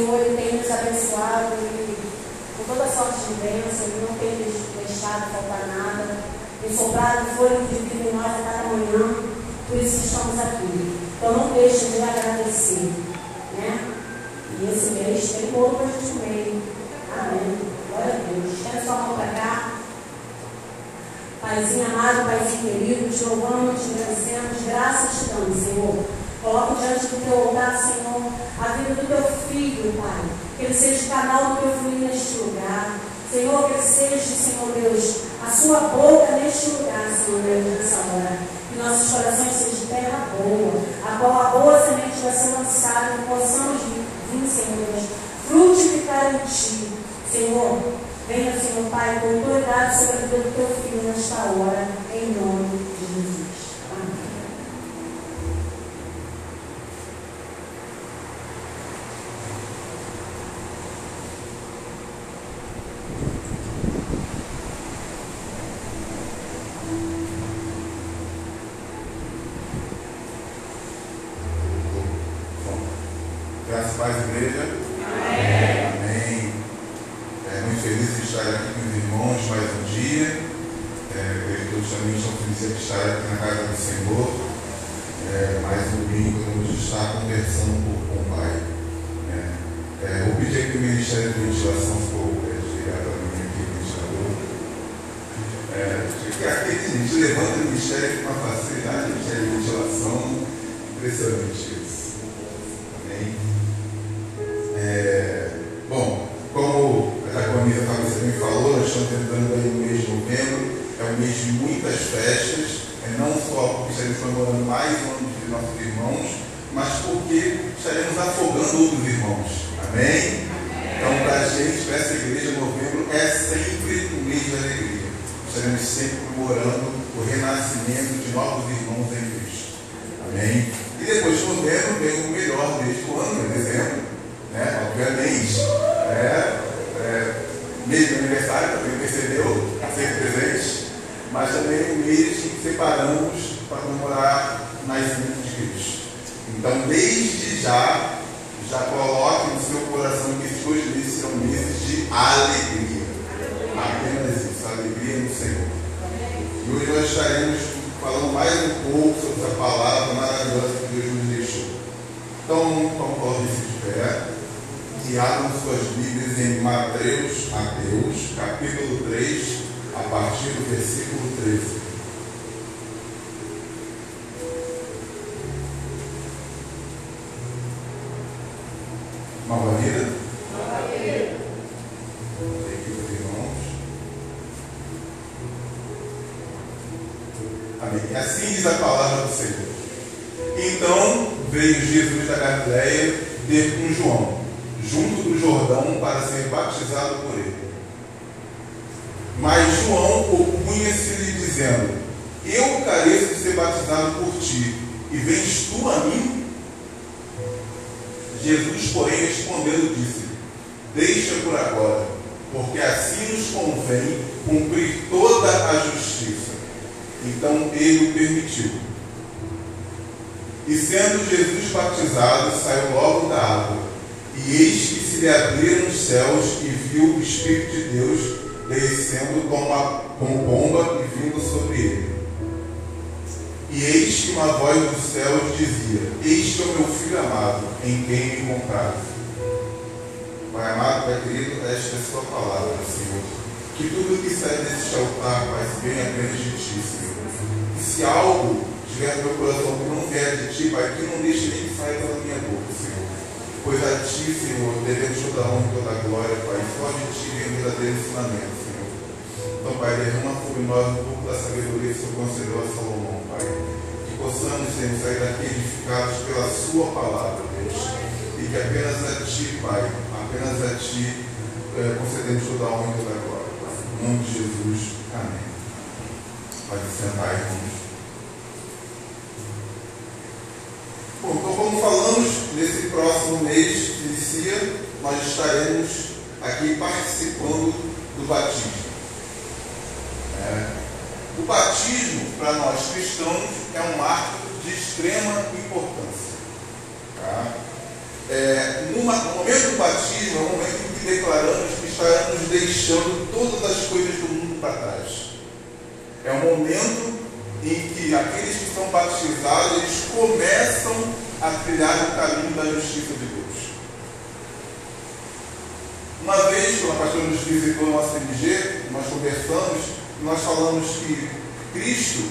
Senhor ele tem nos abençoado ele, com toda sorte de bênção, Ele não tem deixado faltar nada, tem soprado fôlego de vida em nós a cada manhã, por isso estamos aqui. Então não deixe de agradecer. Né? E esse mês tem bolo para a gente meio. Amém. Glória a Deus. Quero só mão para cá. Paizinho amado, Paizinho querido, te louvamos, te agradecemos, graças te damos, Senhor Coloco diante do teu altar, Senhor, a vida do teu filho, Pai. Que ele seja o canal do teu fluir neste lugar. Senhor, que ele seja, Senhor Deus, a sua boca neste lugar, Senhor Deus, nessa hora. Que nossos corações sejam terra boa, a qual a boa semente vai ser lançada, que possamos vir, Senhor Deus, frutificar em ti. Senhor, venha, Senhor Pai, com autoridade sobre a vida do teu filho nesta hora, em nome mais um cumprir toda a justiça. Então ele o permitiu. E sendo Jesus batizado, saiu logo da água. E eis que se lhe abriram os céus e viu o Espírito de Deus descendo como, como bomba e vindo sobre ele. E eis que uma voz dos céus dizia: Este é o meu filho amado, em quem me comprazo. Pai amado, Pai querido, esta é a sua palavra, Senhor que tudo que sai deste altar faz bem apenas de ti, Senhor. E se algo estiver no meu coração que não vier de ti, Pai, que não deixe nem que saia pela minha boca, Senhor. Pois a ti, Senhor, devemos toda honra e toda glória, Pai. Só de ti vem o verdadeiro ensinamento, Senhor. Então, Pai, derrama sobre nós um pouco da sabedoria que o Senhor concedeu a Salomão, Pai. Que possamos, Senhor, sair daqui edificados pela Sua palavra, Deus. E que apenas a Ti, Pai, apenas a Ti, eh, concedemos toda a honra e toda a glória. No nome de Jesus, amém. Pode sentar, irmãos. Bom, então, como falamos, nesse próximo mês que inicia, nós estaremos aqui participando do batismo. É. O batismo, para nós cristãos, é um ato de extrema importância. Tá? É, numa, no momento do batismo, é o momento em que declaramos que estaremos deixando todas as coisas do mundo para trás. É o momento em que aqueles que são batizados, eles começam a trilhar o caminho da justiça de Deus. Uma vez, quando a pastora nos visitou no nosso MG, nós conversamos, nós falamos que Cristo,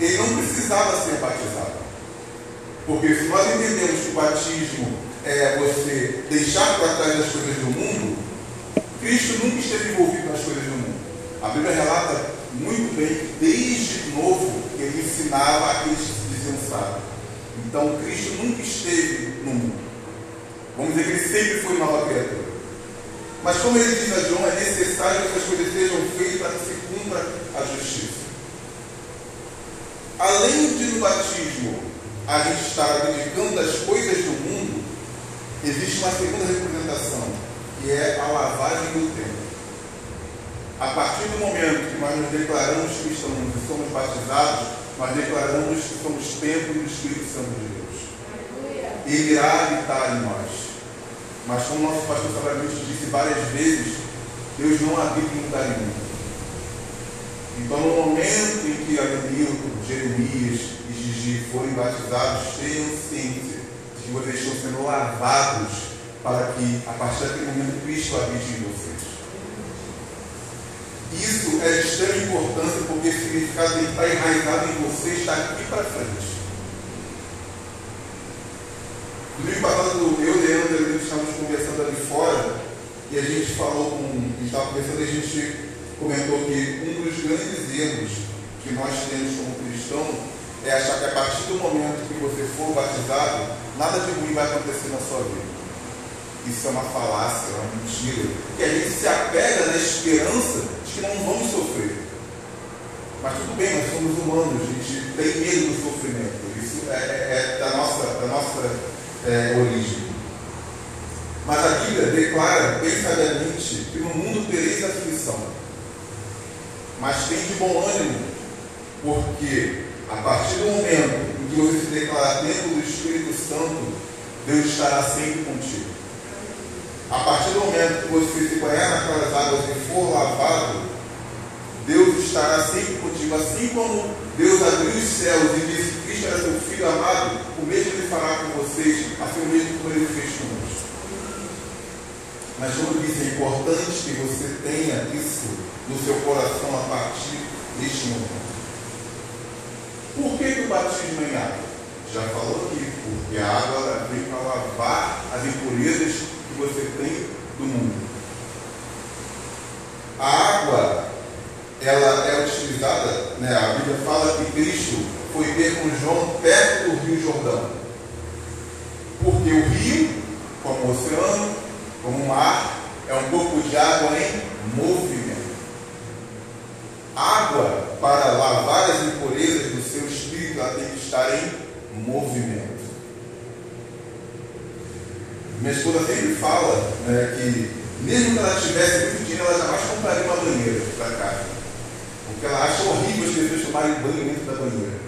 ele não precisava ser batizado. Porque se nós entendemos que o batismo é você deixar para trás as coisas do mundo, Cristo nunca esteve envolvido nas coisas do mundo. A Bíblia relata muito bem que desde novo ele ensinava aqueles que se diziam sábios. Então Cristo nunca esteve no mundo. Vamos dizer que ele sempre foi nova criatura. Mas como ele diz a João, é necessário que essas coisas sejam feitas para que se cumpra a justiça. Além de no batismo a gente estar dedicando as coisas do mundo, existe uma segunda representação, que é a lavagem do tempo. A partir do momento que nós nos declaramos que estamos, que somos batizados, nós declaramos que somos templo do Espírito Santo de Deus. Ele irá habitar em nós. Mas como nosso pastor Sabramente disse várias vezes, Deus não habita em lugar nenhum. Então, no momento em que Adenilton, Jeremias e Gigi forem batizados, tenham ciência de que vocês estão sendo lavados para que, a partir daquele momento, Cristo habite em vocês. Isso é de extrema importância porque o significado de estar enraizado em você está aqui para frente. Domingo passado, eu e Leandro, a gente estávamos conversando ali fora e a gente falou com. A gente estava conversando e a gente comentou que um dos grandes erros que nós temos como cristão é achar que a partir do momento que você for batizado, nada de ruim vai acontecer na sua vida. Isso é uma falácia, é uma mentira. Que a gente se apega na esperança de que não vamos sofrer. Mas tudo bem, nós somos humanos, a gente tem medo do sofrimento. Isso é, é, é da nossa, da nossa é, origem. Mas a Bíblia declara bem sabiamente que no mundo tereis aflição. Mas tem de bom ânimo, porque a partir do momento em que você se declara dentro do Espírito Santo, Deus estará sempre contigo. A partir do momento que você se banhar naquelas águas e for lavado, Deus estará sempre contigo. Assim como Deus abriu os céus e disse que Cristo era seu filho amado, o mesmo ele fará com vocês, assim o mesmo como ele fez conosco. Mas como disse, é importante que você tenha isso no seu coração a partir deste momento. Por que, que o batismo é em água? Já falou aqui, porque a água vem para lavar as impurezas que você tem do mundo. A água, ela é utilizada, né, a Bíblia fala que Cristo foi ter com João perto do Rio Jordão. Porque o rio, como o oceano, como o mar, é um corpo de água em movimento. Água, para lavar as impurezas do seu espírito, ela tem que estar em movimento. Minha esposa sempre fala né, que, mesmo que ela tivesse muito dinheiro, ela jamais compraria uma banheira para casa. Porque ela acha horrível as pessoas tomarem banho dentro da banheira.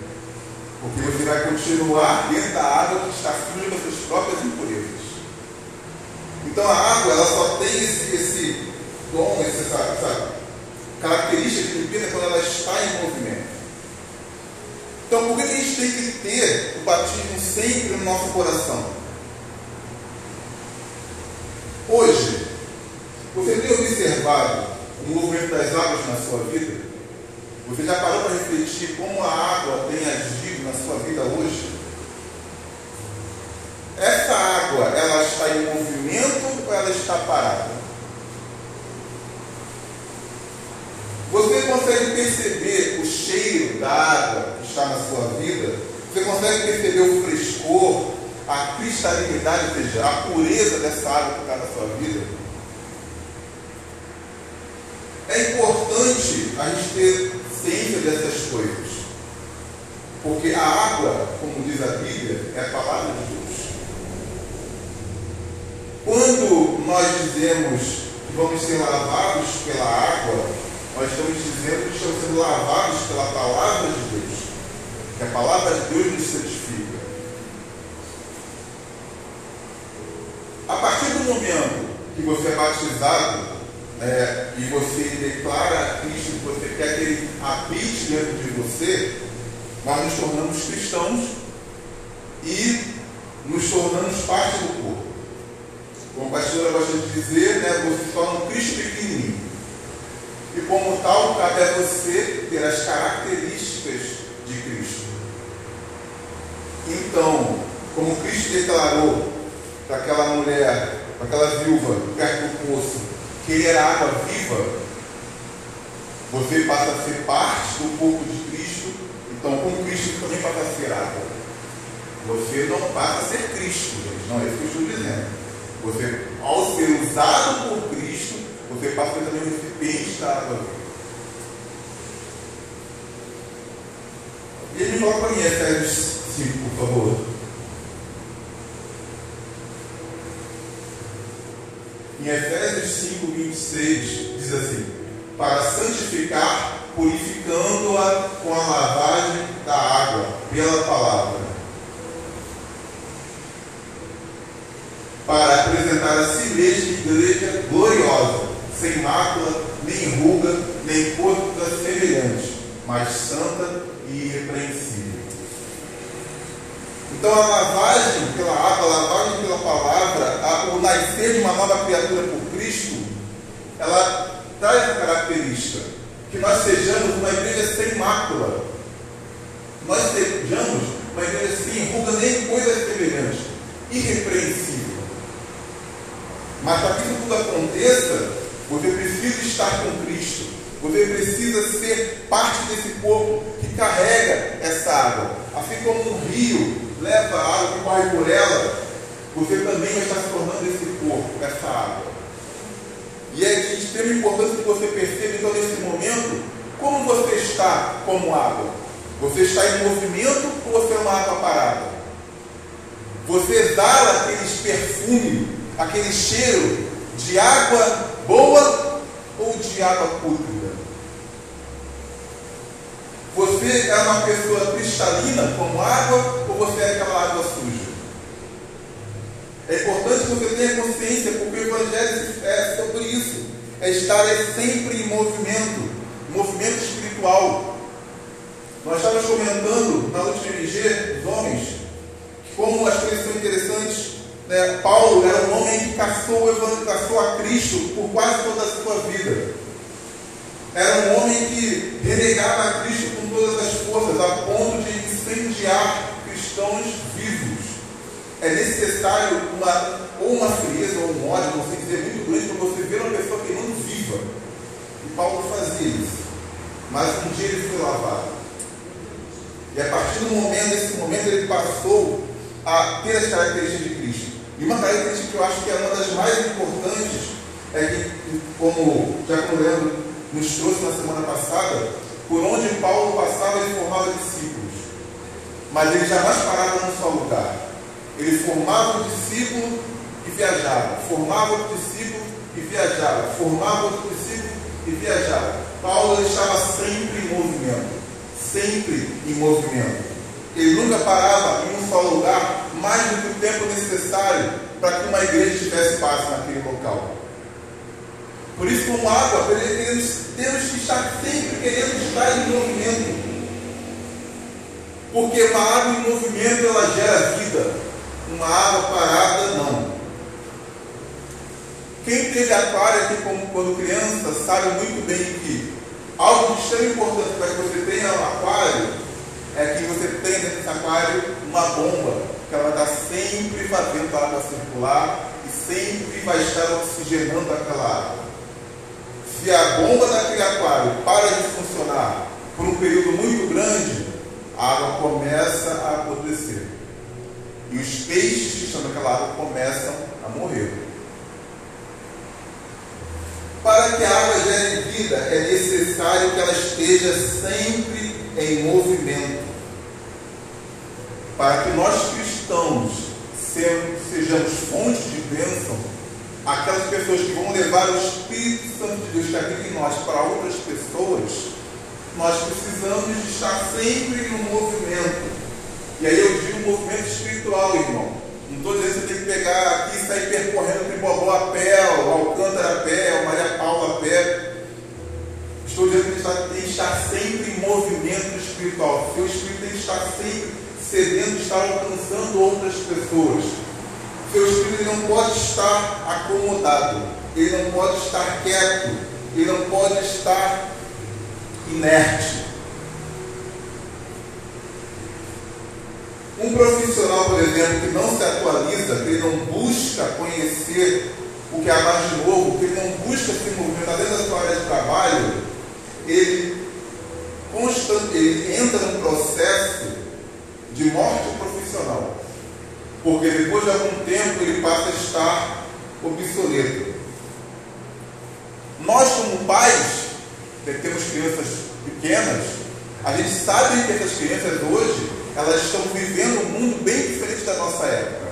Porque você vai continuar dentro da água que está suja das suas próprias impurezas. Então a água ela só tem esse, esse dom, essa, essa característica de limpeza quando ela está em movimento. Então por que a gente tem que ter o batismo sempre no nosso coração? Hoje, você tem observado o movimento das águas na sua vida? Você já parou para refletir como a água tem agido na sua vida hoje? Essa água, ela está em movimento ou ela está parada? Você consegue perceber o cheiro da água que está na sua vida? Você consegue perceber o frescor, a cristalinidade, ou seja, a pureza dessa água que está na sua vida, é importante a gente ter ciência dessas coisas. Porque a água, como diz a Bíblia, é a palavra de Deus. Quando nós dizemos que vamos ser lavados pela água, nós estamos dizendo que estamos sendo lavados pela palavra de Deus. Que a palavra de Deus nos santifica. A partir do momento que você é batizado né, e você declara Cristo que você quer que ele habite dentro de você, nós nos tornamos cristãos e nos tornamos parte do corpo. Como a pastora gosta de dizer, né, você se torna um Cristo pequenininho. E como tal, cabe a você ter as características de Cristo. Então, como Cristo declarou para aquela mulher, para aquela viúva perto do poço, que ele era água viva, você passa a ser parte do corpo de Cristo, então como Cristo também passa a ser água. Você não passa a ser Cristo, gente, não é isso que eu estou dizendo. Você, ao ser usado por Cristo, você passa a ser também um recipiente ele coloca mim Efésios 5, por favor. Em Efésios 5, 26, diz assim: Para santificar, purificando-a com a lavagem da água, pela palavra. Para apresentar a si mesma igreja gloriosa, sem mácula, nem ruga, nem coisa semelhante, mas santa e irrepreensível. Então a lavagem pela água, a lavagem pela palavra, a, o nascer de uma nova criatura por Cristo, ela traz a característica que nós sejamos uma igreja sem mácula. Nós sejamos uma igreja sem ruga nem coisa semelhante, irrepreensível. Mas para que tudo aconteça, você precisa estar com Cristo. Você precisa ser parte desse corpo que carrega essa água. Assim como um rio leva a água que corre por ela, você também vai estar se tornando esse corpo, essa água. E é de extrema importância que você perceba, então, nesse momento, como você está como água. Você está em movimento ou você é uma água parada? Você exala aquele perfume, aquele cheiro de água boa ou de água pútrida? Você é uma pessoa cristalina como água ou você é aquela água suja? É importante que você tenha consciência, porque o Evangelho é sobre isso. É estar sempre em movimento, movimento espiritual. Nós estávamos comentando na última MG, os homens, como as coisas são interessantes, né? Paulo era um homem que caçou, caçou a Cristo por quase toda a sua vida. Era um homem que renegava a Cristo com todas as forças, a ponto de incendiar cristãos vivos. É necessário uma, ou uma frieza ou um ódio, não sei dizer, muito grande para você ver uma pessoa queimando viva. E Paulo fazia isso. Mas um dia ele foi lavado. E a partir do momento, desse momento, ele passou a ter as características de. E uma característica que eu acho que é uma das mais importantes é que, como já como Leandro nos trouxe na semana passada, por onde Paulo passava, ele formava discípulos. Mas ele jamais parava num só lugar. Ele formava um discípulo e viajava. Formava outro discípulo e viajava. Formava outro discípulo e viajava. Paulo estava sempre em movimento. Sempre em movimento. Ele nunca parava em um só lugar mais do que o tempo necessário para que uma igreja tivesse paz naquele local. Por isso, como água, temos, que estar sempre querendo estar em movimento. Porque uma água em movimento ela gera vida. Uma água parada não. Quem teve aquário aqui como quando criança sabe muito bem que algo de extremo importante para que você tenha um aquário é que você tenha desse aquário uma bomba que ela está sempre fazendo a água circular e sempre vai estar oxigenando aquela água. Se a bomba daquele aquário para de funcionar por um período muito grande, a água começa a apodrecer. E os peixes que estão naquela água começam a morrer. Para que a água gere vida, é necessário que ela esteja sempre em movimento. Para que nós cristãos sejamos fontes de bênção, aquelas pessoas que vão levar o Espírito Santo de Deus que habita em nós para outras pessoas, nós precisamos de estar sempre no movimento. E aí eu digo movimento espiritual, irmão. Não estou dizendo que você tem que pegar aqui e sair percorrendo o Tribobó a pé, o Alcântara a pé, o Maria Paula a pé. Estou dizendo que ele tem que estar sempre em movimento espiritual. Seu espírito tem que estar sempre sedento, estar alcançando outras pessoas. Seu espírito não pode estar acomodado, ele não pode estar quieto, ele não pode estar inerte. Um profissional, por exemplo, que não se atualiza, que ele não busca conhecer o que há mais de novo, que ele não busca se movimentar dentro da sua área de trabalho, ele, constant, ele entra num processo de morte profissional. Porque depois de algum tempo ele passa a estar obsoleto. Nós, como pais, que temos crianças pequenas, a gente sabe que essas crianças hoje elas estão vivendo um mundo bem diferente da nossa época.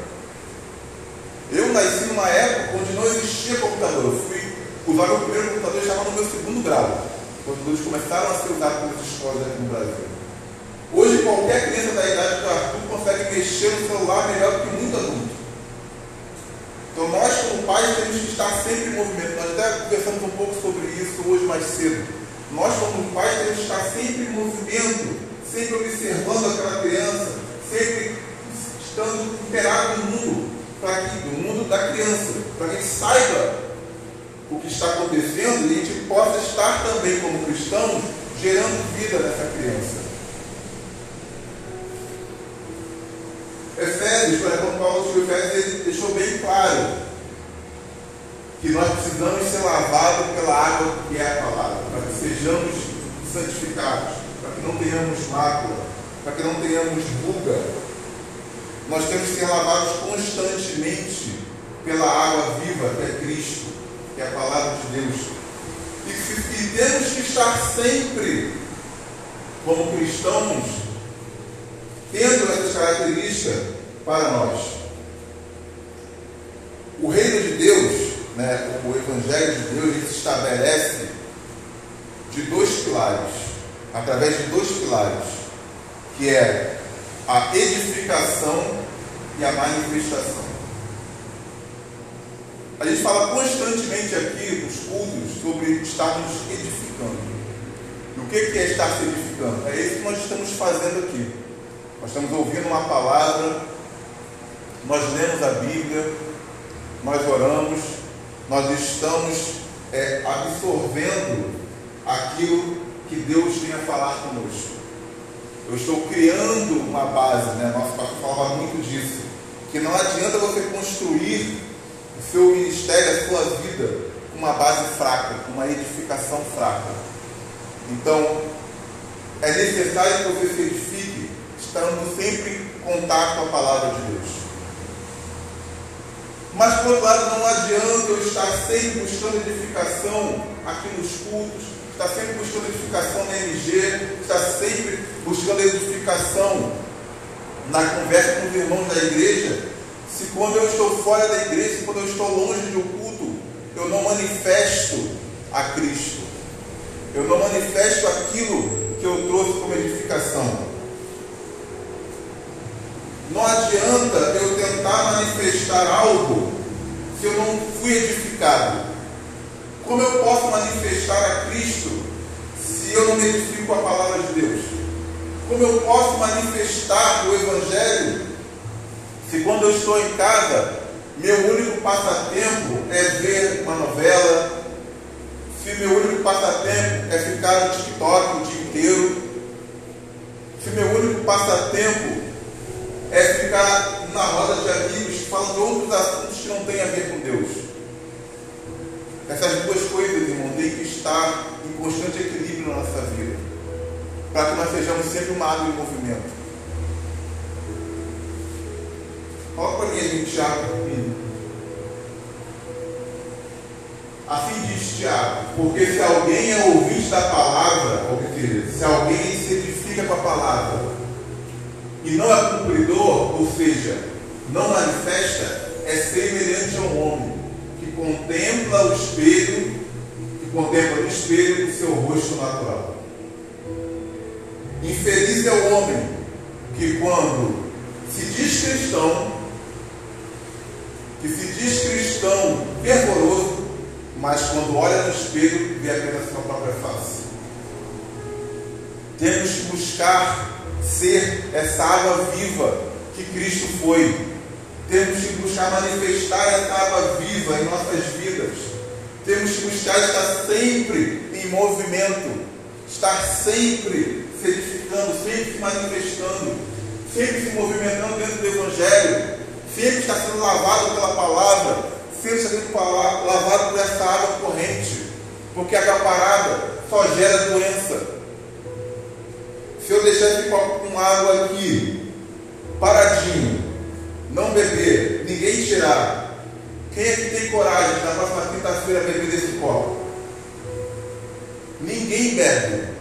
Eu nasci numa época onde não existia computador. Eu fui usar meu primeiro computador já no meu segundo grau, quando eles começaram a ser usados pelas escolas aqui no Brasil. Hoje qualquer criança da idade do Arthur consegue mexer no celular melhor do que muito adulto. Então nós como pais temos que estar sempre em movimento. Nós até conversamos um pouco sobre isso hoje mais cedo. Nós como pais temos que estar sempre em movimento sempre observando aquela criança, sempre estando inteirado no mundo, para que, no mundo da criança, para que saiba o que está acontecendo e a gente possa estar também como cristãos gerando vida nessa criança. Efésios, quando Paulo escreveu Efésios, ele deixou bem claro que nós precisamos ser lavados pela água que é a palavra, para que sejamos santificados para que não tenhamos mácula, para que não tenhamos ruga. Nós temos que ser lavados constantemente pela água viva que é Cristo, que é a palavra de Deus. E, e temos que estar sempre, como cristãos, tendo essas características para nós. O reino de Deus, né, o Evangelho de Deus, ele se estabelece de dois pilares através de dois pilares, que é a edificação e a manifestação. A gente fala constantemente aqui nos cultos sobre estarmos edificando. E o que é estar se edificando? É isso que nós estamos fazendo aqui. Nós estamos ouvindo uma palavra, nós lemos a Bíblia, nós oramos, nós estamos é, absorvendo aquilo que Deus tenha falado conosco. Eu estou criando uma base, né? Nosso pastor falava muito disso. Que não adianta você construir o seu ministério, a sua vida, com uma base fraca, com uma edificação fraca. Então, é necessário que você se edifique, estando sempre em contato com a palavra de Deus. Mas, por outro lado, não adianta eu estar sempre buscando edificação aqui nos cultos, está sempre buscando edificação na MG, está sempre buscando edificação na conversa com os irmãos da igreja, se quando eu estou fora da igreja, quando eu estou longe um culto, eu não manifesto a Cristo, eu não manifesto aquilo que eu trouxe como edificação. Não adianta eu tentar manifestar algo se eu não fui edificado. Como eu posso manifestar a Cristo se eu não me edifico a palavra de Deus? Como eu posso manifestar o Evangelho se quando eu estou em casa, meu único passatempo é ver uma novela, se meu único passatempo é ficar no TikTok o dia inteiro, se meu único passatempo é ficar na roda de amigos falando outros assuntos que não têm a ver com Deus. Essas duas coisas, irmão, têm que estar em constante equilíbrio na nossa vida. Para que nós sejamos sempre uma água em movimento. Coloca para mim a gente Tiago Assim diz Tiago, porque se alguém é ouvinte da palavra, obter, se alguém se edifica com a palavra e não é cumpridor, ou seja, não manifesta, é semelhante ao homem contempla o espelho, que contempla no espelho o seu rosto natural. Infeliz é o homem que quando se diz cristão, que que se diz cristão fervoroso, mas quando olha no espelho vê apenas sua própria face. Temos que buscar ser essa água viva que Cristo foi. Temos que buscar manifestar essa água viva em nossas vidas. Temos que buscar estar sempre em movimento, estar sempre se edificando, sempre se manifestando, sempre se movimentando dentro do Evangelho, sempre está sendo lavado pela palavra, sempre sendo lavado por essa água corrente, porque a água parada só gera doença. Se eu deixar esse copo com água aqui, paradinho, não beber, ninguém tirar, quem é que tem coragem na próxima quinta-feira beber desse copo? Ninguém bebe.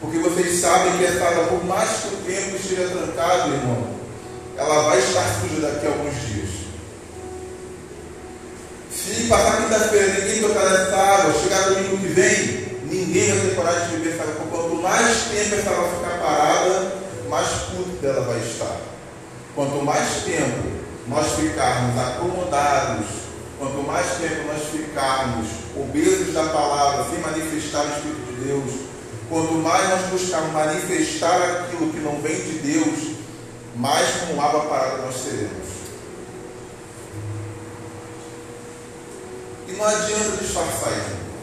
Porque vocês sabem que essa água, por mais que o tempo esteja trancado, irmão, ela vai estar suja daqui a alguns dias. Se passar quinta-feira ninguém tocar nessa água, chegar domingo que vem, ninguém vai ter coragem de beber água. Quanto mais tempo essa água ficar parada, mais curta dela vai estar. Quanto mais tempo nós ficarmos acomodados, quanto mais tempo nós ficarmos obesos da palavra, sem manifestar o Espírito de Deus, quanto mais nós buscarmos manifestar aquilo que não vem de Deus, mais como água parada nós seremos. E não adianta disfarçar isso.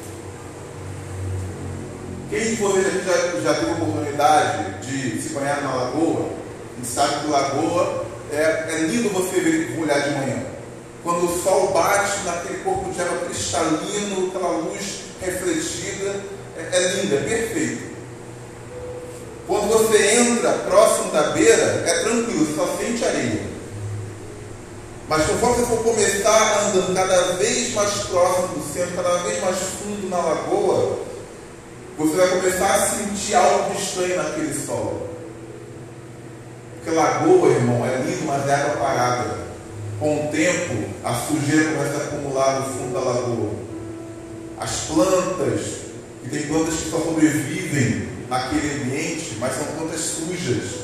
Quem de vocês aqui já, já teve a oportunidade de se banhar na lagoa, e sabe que lagoa é, é lindo você ver olhar de manhã. Quando o sol bate naquele corpo de água cristalino, aquela luz refletida, é, é lindo, é perfeito. Quando você entra próximo da beira, é tranquilo, só sente areia. Mas conforme você for começar andando cada vez mais próximo do centro, cada vez mais fundo na lagoa, você vai começar a sentir algo estranho naquele solo. Porque lagoa, irmão, é lindo, mas é água parada. Com o tempo, a sujeira começa a acumular no fundo da lagoa. As plantas, e tem plantas que só sobrevivem naquele ambiente, mas são plantas sujas.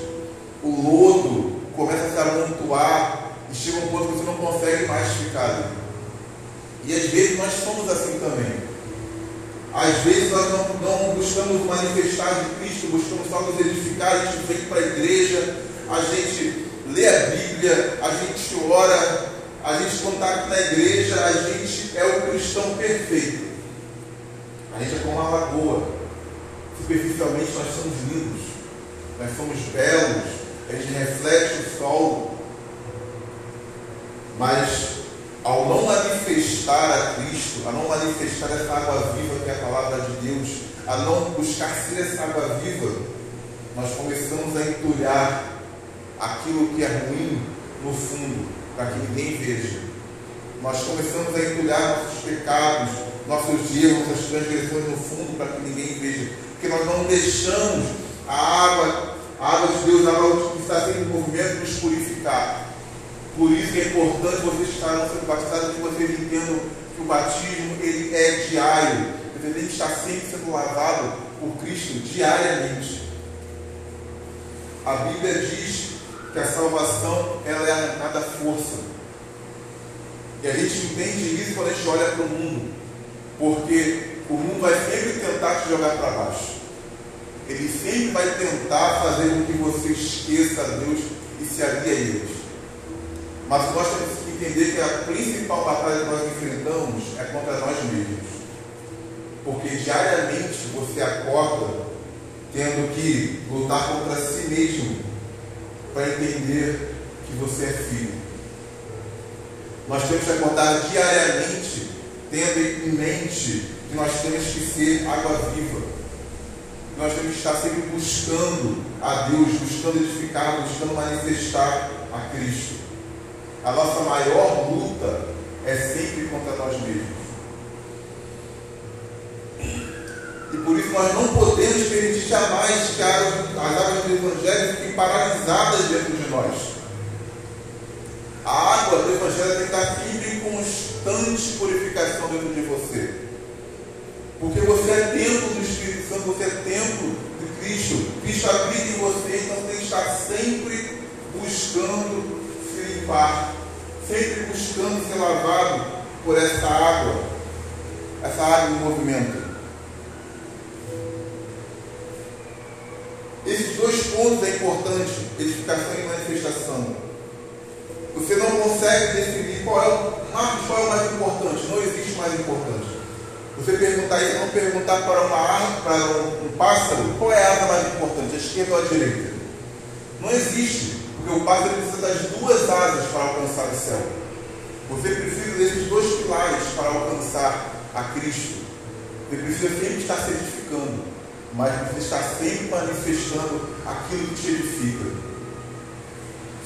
O lodo começa a se amontoar e chega um ponto que você não consegue mais ficar ali. E às vezes nós somos assim também. Às vezes nós não, não buscamos manifestar de Cristo, buscamos só nos edificar, a gente vem para a igreja, a gente lê a Bíblia, a gente ora, a gente contato na igreja, a gente é o cristão perfeito. A gente é como uma lagoa superficialmente nós somos lindos, nós somos belos, a gente reflete o sol, mas ao não manifestar a Cristo, a não manifestar essa água viva que é a palavra de Deus, a não buscar ser essa água viva, nós começamos a entulhar aquilo que é ruim no fundo, para que ninguém veja. Nós começamos a entulhar nossos pecados, nossos erros, nossas transgressões no fundo, para que ninguém veja porque nós não deixamos a água, a água de Deus, a água que está em movimento, nos purificar. Por isso é importante vocês estarem sendo batizados, que vocês entendam que o batismo ele é diário. Você tem que estar sempre sendo lavado por Cristo diariamente. A Bíblia diz que a salvação ela é arrancada à força. E a gente entende isso quando a gente olha para o mundo. Porque o mundo vai sempre tentar te jogar para baixo. Ele sempre vai tentar fazer com que você esqueça a Deus e se alie a eles. Mas nós temos que entender que a principal batalha que nós enfrentamos é contra nós mesmos. Porque diariamente você acorda tendo que lutar contra si mesmo para entender que você é filho. Nós temos que acordar diariamente tendo em mente que nós temos que ser água viva. Nós temos que estar sempre buscando a Deus, buscando edificar, buscando manifestar a Cristo. A nossa maior luta é sempre contra nós mesmos. E por isso nós não podemos permitir jamais que as águas do Evangelho fiquem paralisadas dentro de nós. A água do Evangelho tem que estar sempre em constante purificação dentro de você. Porque você é templo do Espírito Santo, você é templo de Cristo. Cristo habita em você, então tem que estar sempre buscando sempre buscando ser lavado por essa água, essa água em movimento. Esses dois pontos é importante, edificação e manifestação. Você não consegue definir qual é o, Marcos, qual é o mais importante, não existe mais importante. Você perguntar isso, não perguntar para uma árvore, para um, um pássaro, qual é a asa mais importante, a esquerda ou a direita? Não existe, porque o pássaro precisa das duas asas para alcançar o céu. Você precisa desses dois pilares para alcançar a Cristo. Você precisa sempre estar se edificando, mas precisa estar sempre manifestando aquilo que te edifica.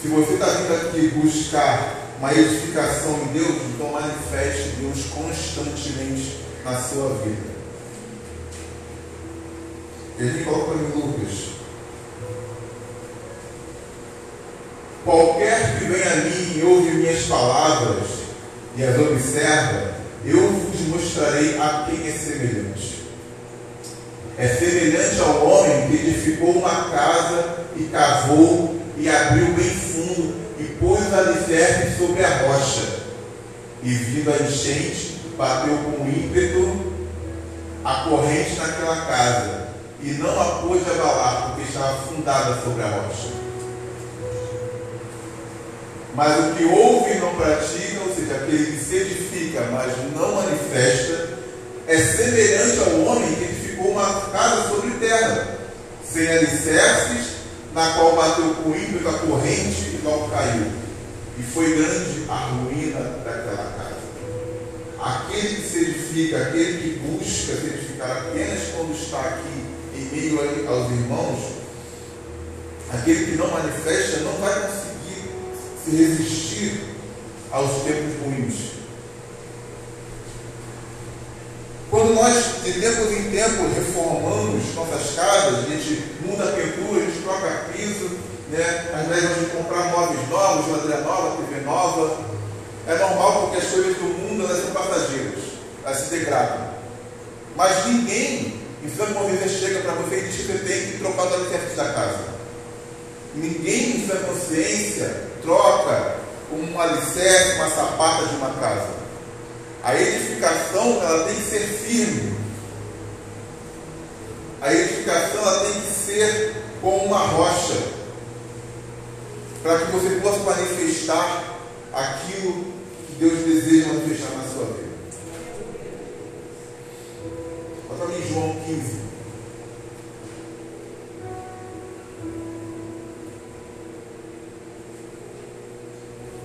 Se você está vindo aqui buscar uma edificação em Deus, então manifeste Deus constantemente na sua vida. Ele coloca em Lucas. Qualquer que vem a mim e ouve minhas palavras e as observa, eu vos mostrarei a quem é semelhante. É semelhante ao homem que edificou uma casa e cavou e abriu bem fundo e pôs alicerce sobre a rocha. E vindo a enchente, bateu com ímpeto a corrente naquela casa e não a pôde abalar, porque estava fundada sobre a rocha. Mas o que ouve e não pratica, ou seja, aquele que se edifica, mas não manifesta, é semelhante ao homem que edificou uma casa sobre terra, sem alicerces, na qual bateu com ímpeto a corrente e logo caiu. E foi grande a ruína daquela casa. Aquele que se edifica, aquele que busca se edificar apenas quando está aqui em meio aos irmãos, aquele que não manifesta não vai conseguir se resistir aos tempos ruins. Quando nós, de tempo em tempo, reformamos nossas casas, a gente muda a pintura, a gente troca piso, né? às vezes gente comprar móveis novos, geladeira nova, TV nova, é normal porque as coisas do mundo elas são passageiras, elas se degradam. Mas ninguém, em sua consciência, chega para você e diz que tem que trocar os alicerces da casa. Ninguém em sua consciência troca um alicerce, uma sapata de uma casa. A edificação ela tem que ser firme. A edificação ela tem que ser como uma rocha, para que você possa manifestar aquilo que Deus deseja manifestar na sua vida. Bota ali João 15.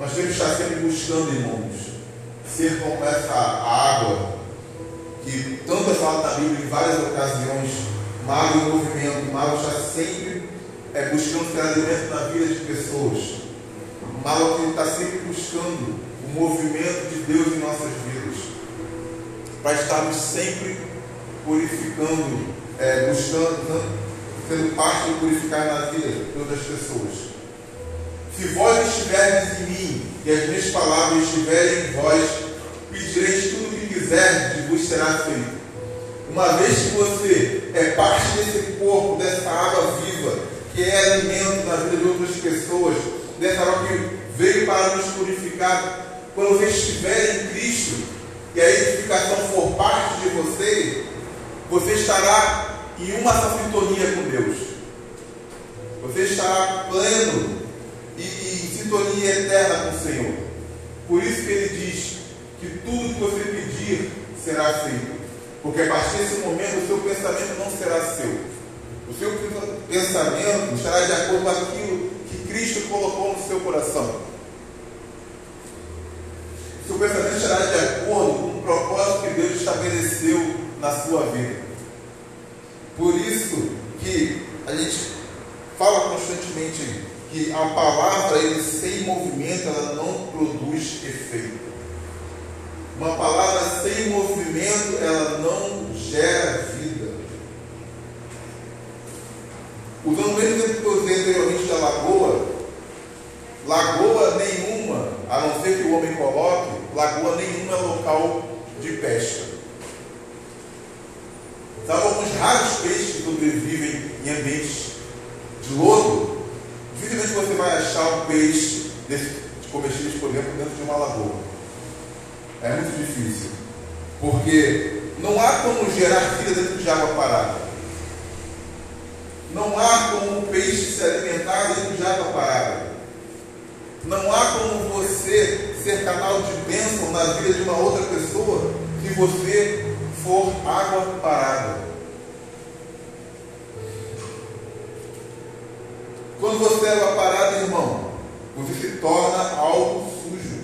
Nós temos que estar sempre buscando, irmãos, ser como essa água que tanto é falado na Bíblia em várias ocasiões, água em movimento, água está sempre é, buscando ser alimento na vida de pessoas. Mal que está sempre buscando o movimento de Deus em nossas vidas, para estarmos sempre purificando, é, buscando, sendo parte de purificar na vida de outras pessoas. Se vós estiverdes em mim e as minhas palavras estiverem em vós, pedireis tudo o que quiserdes e vos será feito. Uma vez que você é parte desse corpo, dessa água viva, que é alimento na vida de outras pessoas, dessa água que veio para nos purificar. Quando você estiver em Cristo e a edificação for parte de você, você estará em uma sintonia com Deus. Você estará pleno sintonia eterna com o Senhor. Por isso que ele diz que tudo que você pedir será feito. Porque a partir desse momento o seu pensamento não será seu. O seu pensamento estará de acordo com aquilo que Cristo colocou no seu coração. Seu pensamento estará de acordo com o propósito que Deus estabeleceu na sua vida. Por isso que a gente fala constantemente que a palavra ele, sem movimento ela não produz efeito. Uma palavra sem movimento ela não gera vida. Usando o mesmo exemplo que eu usei anteriormente da lagoa, lagoa nenhuma, a não ser que o homem coloque, lagoa nenhuma é local de pesca. Salvo alguns raros peixes que sobrevivem em ambientes de lodo, dificilmente você vai achar um peixe desse, comestíveis, por exemplo, dentro de uma lagoa. É muito difícil. Porque não há como gerar vida dentro de água parada. Não há como o peixe se alimentar dentro de água parada. Não há como você ser canal de bênção na vida de uma outra pessoa se você for água parada. Quando você é água parada, irmão, você se torna algo sujo.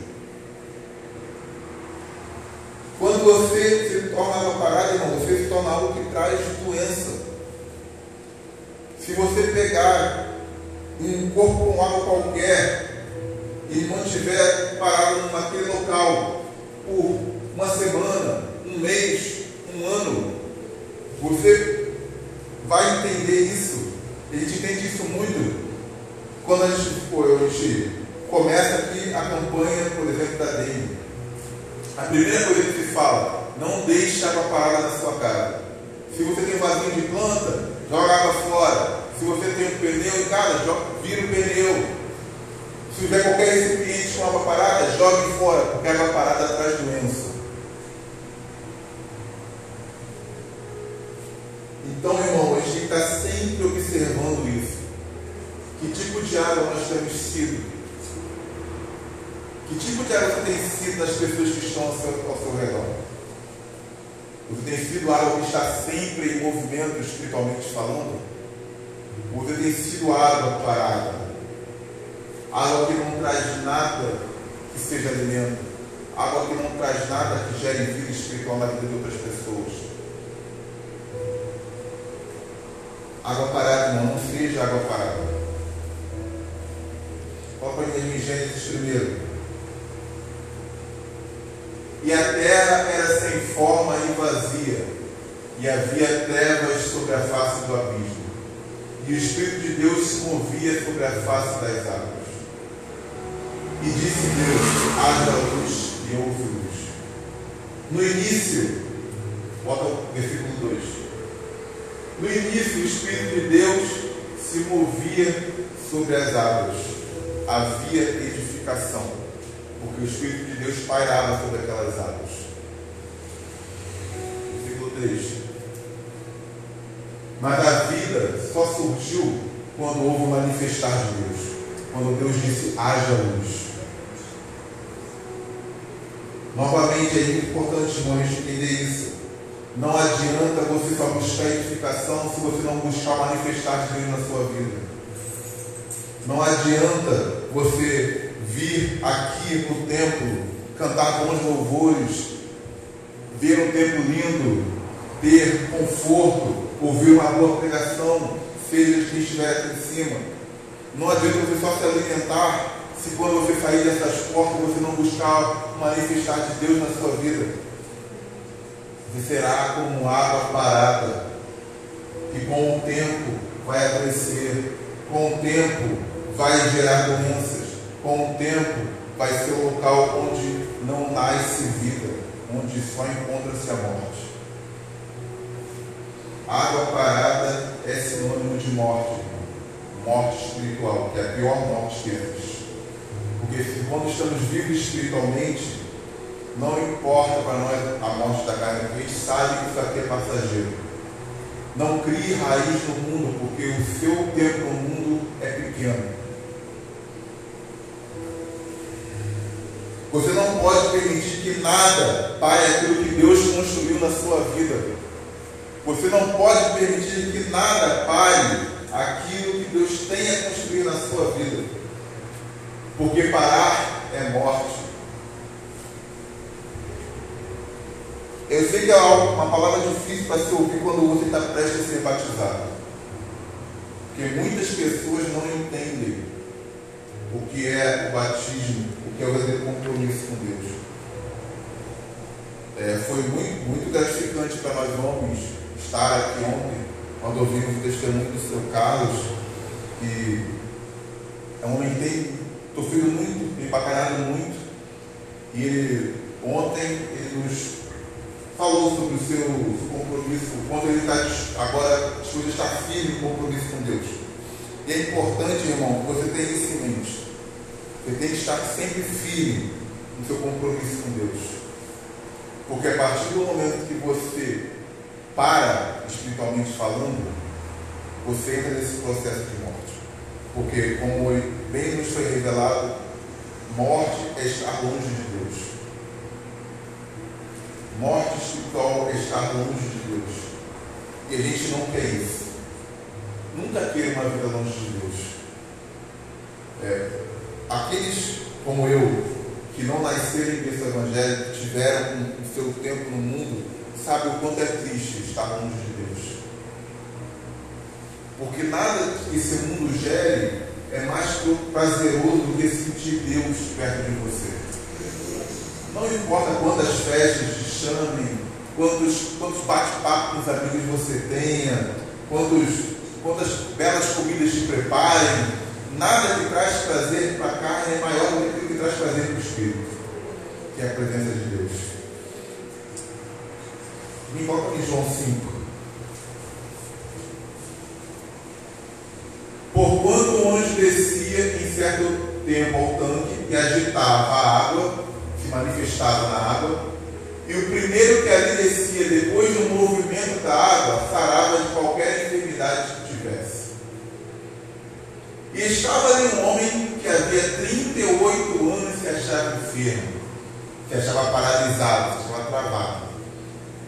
Quando você se torna água parada, irmão, você se torna algo que traz doença. Se você pegar um corpo com água qualquer e mantiver parado naquele local por uma semana, um mês, um ano, você vai entender isso. A gente entende isso muito quando a gente, pô, a gente começa aqui a campanha, por exemplo, da dengue. A primeira coisa que se fala, não deixe água parada na sua casa. Se você tem um vasinho de planta, joga água fora. Se você tem um pneu em casa, joga, vira o pneu. Se tiver qualquer recipiente com água parada, jogue fora, porque água parada traz doença. Então, irmão, a gente tem que estar sempre observando isso. Que tipo de água nós temos sido? Que tipo de água você tem sido das pessoas que estão ao seu, ao seu redor? Você tem sido água que está sempre em movimento, espiritualmente falando? Você tem sido água parada? Água que não traz nada que seja alimento. Água que não traz nada que gere vida espiritual na vida de outras pessoas. Água parada, não, não seja água parada. Coloca em Gênesis primeiro. E a terra era sem forma e vazia, e havia trevas sobre a face do abismo. E o Espírito de Deus se movia sobre a face das águas. E disse Deus: haja luz e houve luz. No início, bota o versículo 2. No início, o Espírito de Deus se movia sobre as águas. Havia edificação porque o Espírito de Deus pairava sobre aquelas águas. Versículo 3. Mas a vida só surgiu quando houve o manifestar de Deus. Quando Deus disse, haja luz. Novamente, é muito importante, irmãos, entender isso. Não adianta você só buscar edificação se você não buscar manifestar de Deus na sua vida. Não adianta você vir aqui no templo, cantar bons louvores, ver um templo lindo, ter conforto, ouvir uma boa pregação, seja quem estiver aqui em cima. Não adianta você só se alimentar se quando você sair dessas portas você não buscar manifestar de Deus na sua vida. Você será como água parada, que com o tempo vai adoecer, com o tempo vai gerar doenças com o tempo, vai ser o local onde não nasce vida, onde só encontra-se a morte. Água parada é sinônimo de morte, morte espiritual, que é a pior morte que existe. Porque quando estamos vivos espiritualmente, não importa para nós a morte da carne, porque a gente sabe que isso aqui é passageiro. Não crie raiz no mundo, porque o seu tempo no mundo é pequeno. Você não pode permitir que nada pare aquilo que Deus construiu na sua vida. Você não pode permitir que nada pare aquilo que Deus tenha construído na sua vida. Porque parar é morte. Eu sei que é uma palavra difícil para se ouvir quando você está prestes a ser batizado. Porque muitas pessoas não entendem o que é o batismo que é o verdadeiro compromisso com Deus. É, foi muito, muito gratificante para nós homens estar aqui ontem, quando ouvimos o testemunho do seu Carlos, que é um homem que tem sofrido muito, tem muito, e ele, ontem ele nos falou sobre o seu, compromisso, o quanto ele está agora, as coisas está firme no compromisso com Deus. E é importante, irmão, que você tenha isso em mente Você tem que estar sempre firme no seu compromisso com Deus. Porque a partir do momento que você para, espiritualmente falando, você entra nesse processo de morte. Porque, como bem nos foi revelado, morte é estar longe de Deus. Morte espiritual é estar longe de Deus. E a gente não quer isso. Nunca queira uma vida longe de Deus. É, aqueles como eu, que não nasceram em berço evangélico, tiveram o seu tempo no mundo, sabe o quanto é triste estar longe de Deus. Porque nada que esse mundo gere é mais prazeroso do que sentir Deus perto de você. Não importa quantas festas te chamem, quantos, quantos bate-papos amigos você tenha, quantos, quantas belas comidas te preparem, nada que traz prazer para a carne é maior do que aquilo que traz prazer para o Espírito, que é a presença de Deus. Me coloca em João 5. Porquanto o anjo descia em certo tempo ao tanque e agitava a água, se manifestava na água, e o primeiro que ali descia, depois do movimento da água, sarava de qualquer enfermidade que tivesse. E estava ali um homem que havia 38 anos se achava enfermo, se achava paralisado, se achava travado.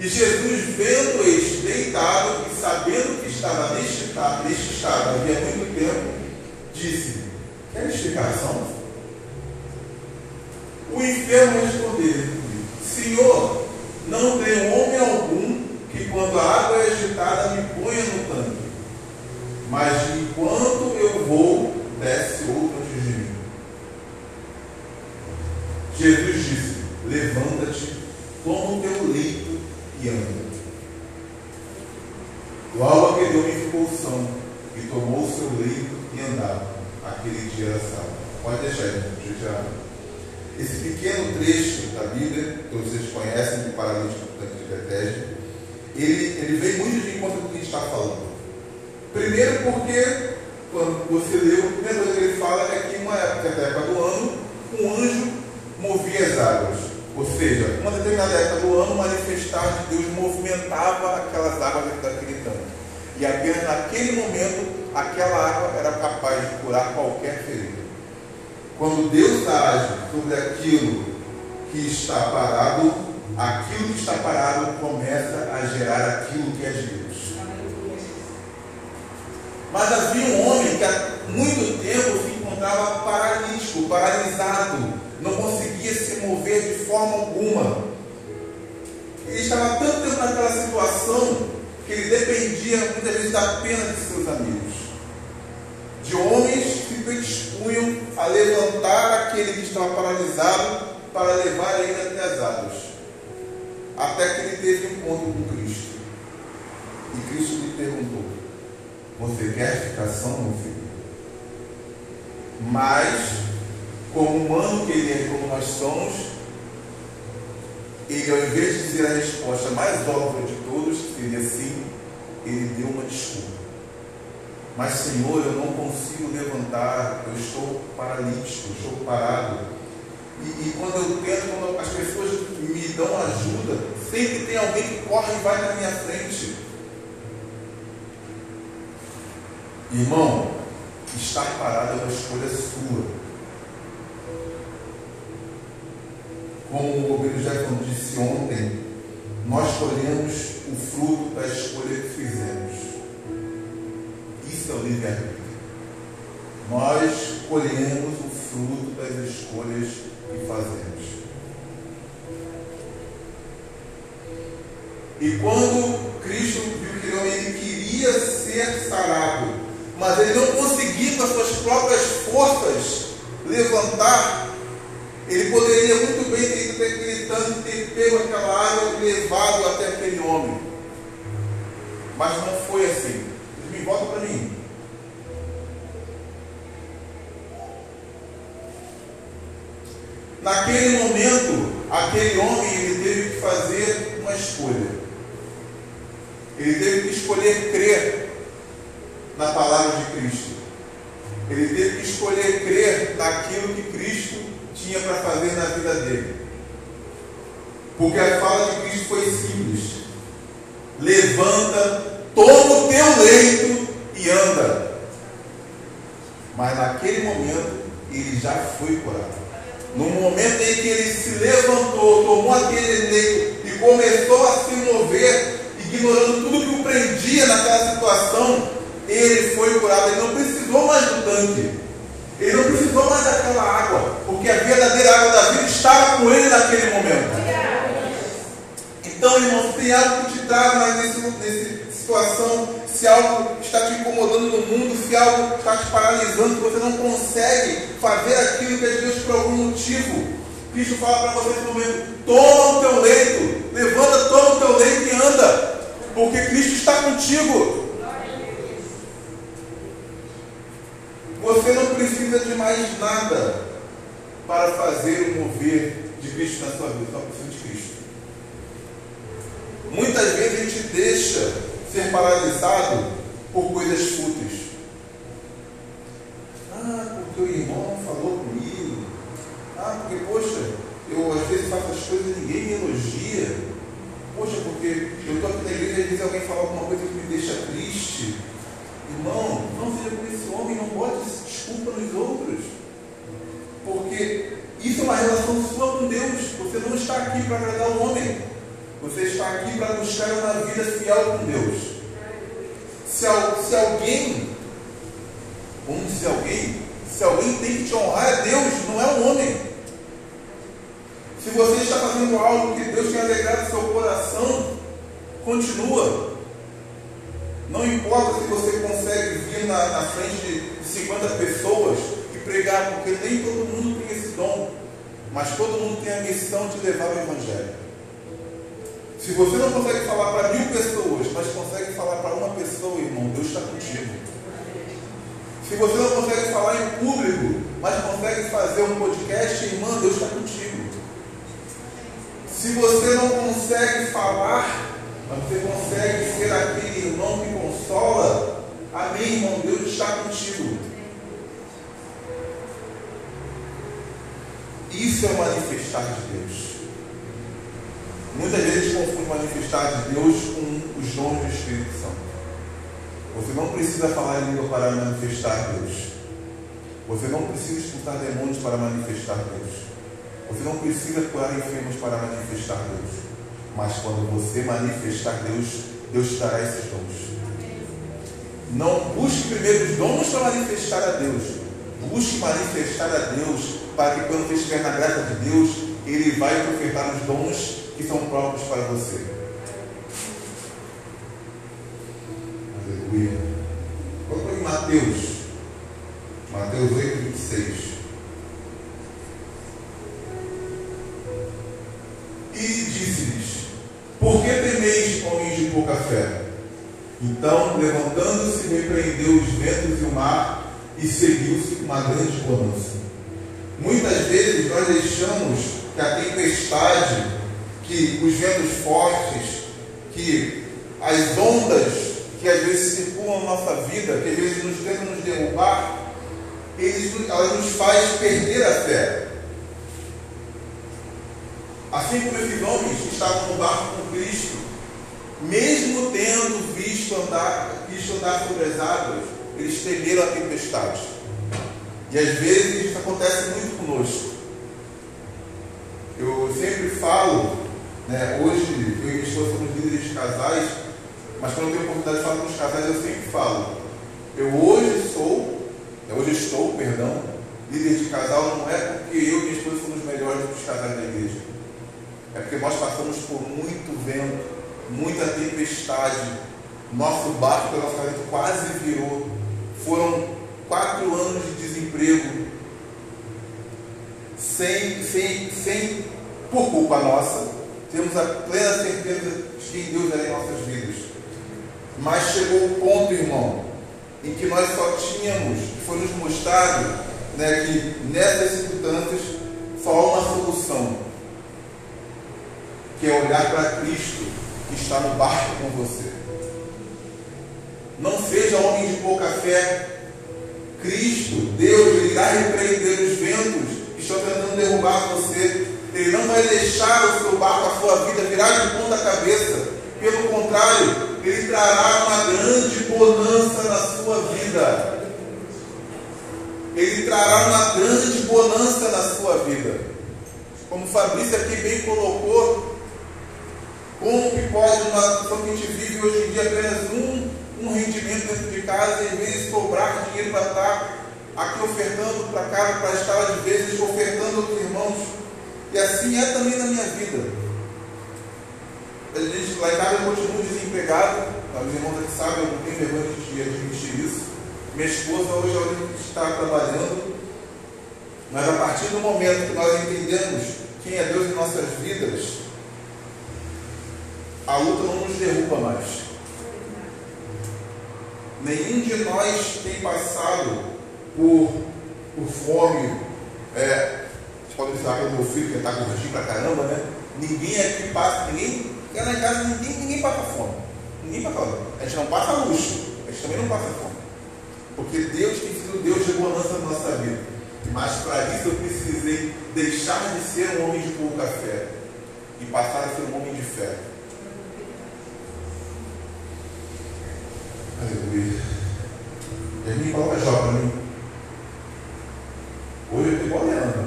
E Jesus, vendo este deitado e sabendo que estava neste estado, havia muito tempo, disse: Quer explicação? O enfermo respondeu: Senhor, não tem homem algum que quando a água é agitada me ponha no tanque, mas enquanto eu vou, desce outro antes de mim. Jesus disse: Levanta-te, toma o teu leito e anda. Logo aquele homem ficou são e tomou o seu leito e andava. Aquele dia era sábado. Pode deixar, gente. Já esse pequeno trecho da Bíblia, que vocês conhecem, do paralítico de Betesda, ele, ele vem muito de encontro com o que a gente está falando. Primeiro porque, quando você leu, a primeira coisa que ele fala é que uma época, certa época do ano, um anjo movia as águas. Ou seja, uma determinada época do ano, manifestar de Deus movimentava aquelas águas daquele tanque. E apenas naquele momento, aquela água era capaz de curar qualquer ferida. Quando Deus age sobre aquilo que está parado, aquilo que está parado começa a gerar aquilo que é de Deus. Mas havia um homem que há muito tempo se encontrava paralítico, paralisado, não conseguia se mover de forma alguma. Ele estava tanto tempo naquela situação que ele dependia muitas vezes da pena de seus amigos, de homens que predispunham a levantar aquele que estava paralisado para levar ele até as águas, até que ele teve um encontro com Cristo. E Cristo lhe perguntou: Você quer ficar são, meu filho? Mas, como humano que ele é, como nós somos, ele, ao invés de dizer a resposta mais óbvia de todos, que seria sim, ele deu uma desculpa. Mas, Senhor, eu não consigo levantar, eu estou paralítico, eu estou parado. E, e quando eu tento, quando as pessoas me dão ajuda, sempre tem alguém que corre e vai na minha frente. Irmão, estar parado é uma escolha sua. Como o Obreiro Jefferson disse ontem, nós colhemos o fruto da escolha que fizemos. Isso é o livre-arbítrio. Nós colhemos o fruto das escolhas que fazemos. E quando Cristo viu que ele queria ser sarado, mas ele não conseguia com as suas próprias forças levantar, ele poderia muito bem ter ido tanque, ter pego aquela água e levado até aquele homem. Mas não foi assim. Eles me voltam para mim. Naquele momento, aquele homem ele teve que fazer uma escolha. Ele teve que escolher crer na palavra de Cristo. Ele teve que escolher crer naquilo que Cristo tinha para fazer na vida dele. Porque a fala de Cristo foi simples: levanta, toma o teu leito e anda. Mas naquele momento ele já foi curado. No momento em que ele se levantou, tomou aquele leito e começou a se mover, ignorando tudo que o prendia naquela situação, ele foi curado. Ele não precisou mais do tanque. Ele não precisou mais daquela água, porque a verdadeira água da vida estava com ele naquele momento. Então, irmão, tem algo que te traz nessa, nessa situação, se algo está te incomodando no mundo, se algo está te paralisando, que você não consegue fazer aquilo que é Deus por algum motivo, Cristo fala para você nesse momento: toma o teu leito, levanta, toma o teu leito e anda, porque Cristo está contigo. Você não precisa de mais nada para fazer o mover de Cristo na sua vida, só precisa de Cristo. Muitas vezes a gente deixa ser paralisado por coisas fúteis. Ah, porque o irmão falou comigo. Ah, porque, poxa, eu às vezes faço as coisas e ninguém me elogia. Poxa, porque eu estou aqui na igreja e às vezes alguém fala alguma coisa que me deixa triste. Irmão, não seja como esse homem, não bote desculpa nos outros. Porque isso é uma relação sua com Deus. Você não está aqui para agradar o homem. Você está aqui para buscar uma vida fiel com Deus. Se, se alguém, vamos dizer alguém, se alguém tem que te honrar é Deus, não é o homem. Se você está fazendo algo que Deus tem alegrado seu coração, continua. Não importa se você consegue vir na, na frente de 50 pessoas e pregar, porque nem todo mundo tem esse dom, mas todo mundo tem a missão de levar o Evangelho. Se você não consegue falar para mil pessoas, mas consegue falar para uma pessoa, irmão, Deus está contigo. Se você não consegue falar em público, mas consegue fazer um podcast, irmão, Deus está contigo. Se você não consegue falar, mas você consegue ser aquele irmão que consola, amém, irmão, Deus está contigo. Isso é manifestar de Deus. Muitas vezes confunde manifestar de Deus com os dons do Espírito Santo. Você não precisa falar em língua para manifestar Deus. Você não precisa expulsar demônios para manifestar Deus. Você não precisa curar enfermos para manifestar Deus. Mas quando você manifestar Deus, Deus te dará esses dons. Não busque primeiro os dons para manifestar a Deus. Busque manifestar a Deus para que quando você estiver na graça de Deus, Ele vai te ofertar os dons que são próprios para você. Aleluia. Vamos para Mateus. Mateus 8, 26. E disse-lhes: Por que temeis, homens de pouca fé? Então, levantando-se, repreendeu os ventos e o mar e seguiu-se uma grande bonança. Muitas vezes nós deixamos que a tempestade que os ventos fortes, que as ondas que às vezes circulam a nossa vida, que às vezes nos tentam nos derrubar, eles, elas nos fazem perder a fé. Assim como esses homens que estavam no barco com Cristo, mesmo tendo visto andar, visto andar sobre as águas, eles temeram a tempestade. E às vezes isso acontece muito conosco. Eu sempre falo né? Hoje, eu e minha somos líderes de casais, mas quando eu tenho oportunidade de falar com os casais, eu sempre falo. Eu hoje sou, hoje estou, perdão, líder de casal, não é porque eu e minha esposa somos melhores do que os casais da igreja. É porque nós passamos por muito vento, muita tempestade. Nosso barco nosso casamento quase virou. Foram quatro anos de desemprego, sem, sem, sem, por culpa nossa, temos a plena certeza de quem Deus é em nossas vidas. Mas chegou o ponto, irmão, em que nós só tínhamos, foi nos mostrado né, que nessas circunstâncias só há uma solução, que é olhar para Cristo que está no barco com você. Não seja homem de pouca fé, Cristo, Deus, ele irá repreender os ventos que estão tentando derrubar você. Ele não vai deixar o seu barco, a sua vida virar de ponta cabeça. Pelo contrário, ele trará uma grande bonança na sua vida. Ele trará uma grande bonança na sua vida. Como Fabrício aqui bem colocou, como que pode uma situação que a gente vive hoje em dia apenas um, um rendimento dentro de casa, em vez de sobrar dinheiro para estar aqui ofertando para casa, para estar às vezes ofertando aos irmãos. E assim é também na minha vida. A gente, lá em casa eu continuo desempregado, os irmãos aqui sabem, eu não tenho vergonha de admitir isso. Minha esposa hoje ela está trabalhando, mas a partir do momento que nós entendemos quem é Deus em nossas vidas, a luta não nos derruba mais. Nenhum de nós tem passado por, por fome. É, vocês podem falar pelo meu filho que está gordinho pra caramba, né? Ninguém aqui passa, ninguém, lá em casa ninguém, ninguém passa fome. Ninguém passa fome. A gente não passa luxo, a gente também não passa fome. Porque Deus tem sido Deus de bonança na nossa vida. Mas para isso eu precisei deixar de ser um homem de pouca fé e passar a ser um homem de fé. Aleluia. Ele coloca Jó para mim. Hoje eu estou igual Leandro.